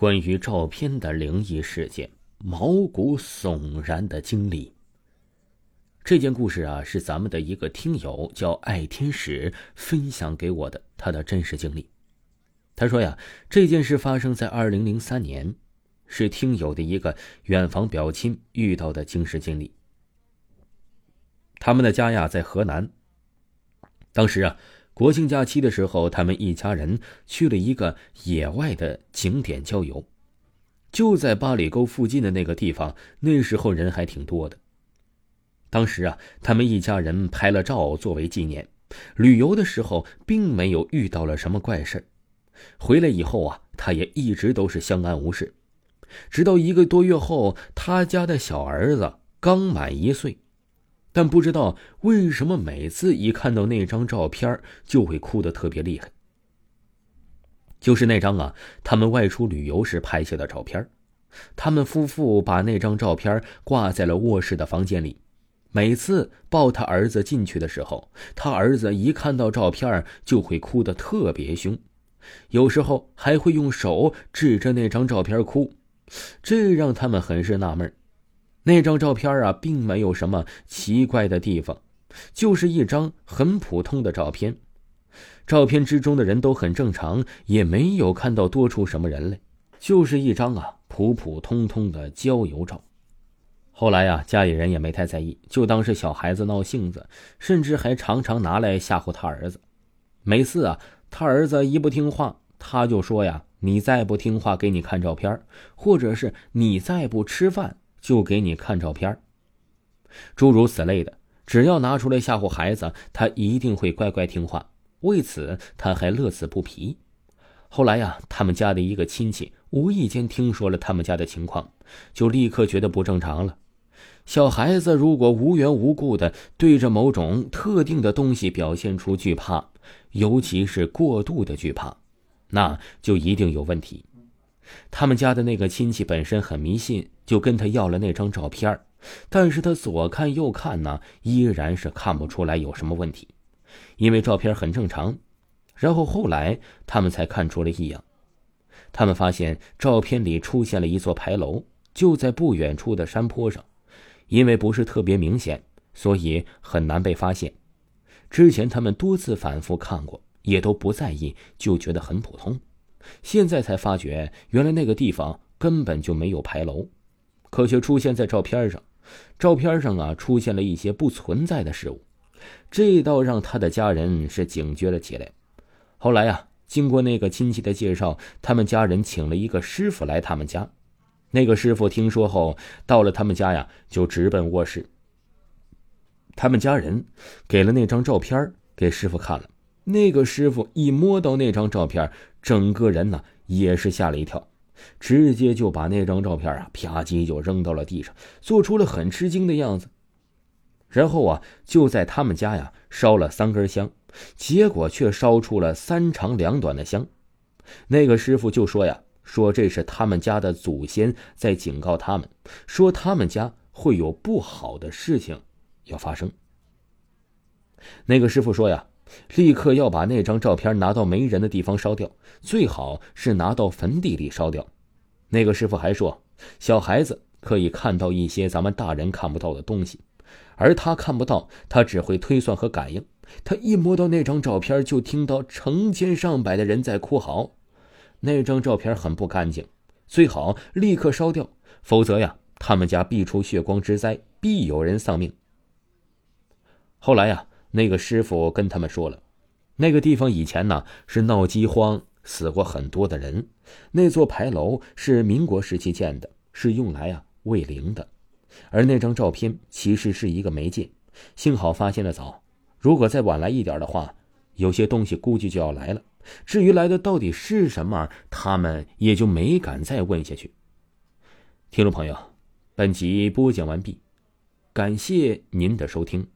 关于照片的灵异事件，毛骨悚然的经历。这件故事啊，是咱们的一个听友叫爱天使分享给我的他的真实经历。他说呀，这件事发生在二零零三年，是听友的一个远房表亲遇到的惊世经历。他们的家呀在河南，当时啊。国庆假期的时候，他们一家人去了一个野外的景点郊游，就在八里沟附近的那个地方。那时候人还挺多的。当时啊，他们一家人拍了照作为纪念。旅游的时候并没有遇到了什么怪事回来以后啊，他也一直都是相安无事。直到一个多月后，他家的小儿子刚满一岁。但不知道为什么，每次一看到那张照片，就会哭得特别厉害。就是那张啊，他们外出旅游时拍下的照片。他们夫妇把那张照片挂在了卧室的房间里。每次抱他儿子进去的时候，他儿子一看到照片就会哭得特别凶，有时候还会用手指着那张照片哭，这让他们很是纳闷。那张照片啊，并没有什么奇怪的地方，就是一张很普通的照片。照片之中的人都很正常，也没有看到多出什么人来，就是一张啊普普通通的郊游照。后来呀，家里人也没太在意，就当是小孩子闹性子，甚至还常常拿来吓唬他儿子。每次啊，他儿子一不听话，他就说呀：“你再不听话，给你看照片，或者是你再不吃饭。”就给你看照片诸如此类的，只要拿出来吓唬孩子，他一定会乖乖听话。为此，他还乐此不疲。后来呀，他们家的一个亲戚无意间听说了他们家的情况，就立刻觉得不正常了。小孩子如果无缘无故的对着某种特定的东西表现出惧怕，尤其是过度的惧怕，那就一定有问题。他们家的那个亲戚本身很迷信，就跟他要了那张照片但是他左看右看呢，依然是看不出来有什么问题，因为照片很正常。然后后来他们才看出了异样，他们发现照片里出现了一座牌楼，就在不远处的山坡上，因为不是特别明显，所以很难被发现。之前他们多次反复看过，也都不在意，就觉得很普通。现在才发觉，原来那个地方根本就没有牌楼，可却出现在照片上。照片上啊，出现了一些不存在的事物，这倒让他的家人是警觉了起来。后来呀，经过那个亲戚的介绍，他们家人请了一个师傅来他们家。那个师傅听说后，到了他们家呀，就直奔卧室。他们家人给了那张照片给师傅看了。那个师傅一摸到那张照片，整个人呢也是吓了一跳，直接就把那张照片啊啪叽就扔到了地上，做出了很吃惊的样子。然后啊，就在他们家呀烧了三根香，结果却烧出了三长两短的香。那个师傅就说呀，说这是他们家的祖先在警告他们，说他们家会有不好的事情要发生。那个师傅说呀。立刻要把那张照片拿到没人的地方烧掉，最好是拿到坟地里烧掉。那个师傅还说，小孩子可以看到一些咱们大人看不到的东西，而他看不到，他只会推算和感应。他一摸到那张照片，就听到成千上百的人在哭嚎。那张照片很不干净，最好立刻烧掉，否则呀，他们家必出血光之灾，必有人丧命。后来呀。那个师傅跟他们说了，那个地方以前呢是闹饥荒，死过很多的人。那座牌楼是民国时期建的，是用来啊喂灵的。而那张照片其实是一个媒介，幸好发现的早。如果再晚来一点的话，有些东西估计就要来了。至于来的到底是什么，他们也就没敢再问下去。听众朋友，本集播讲完毕，感谢您的收听。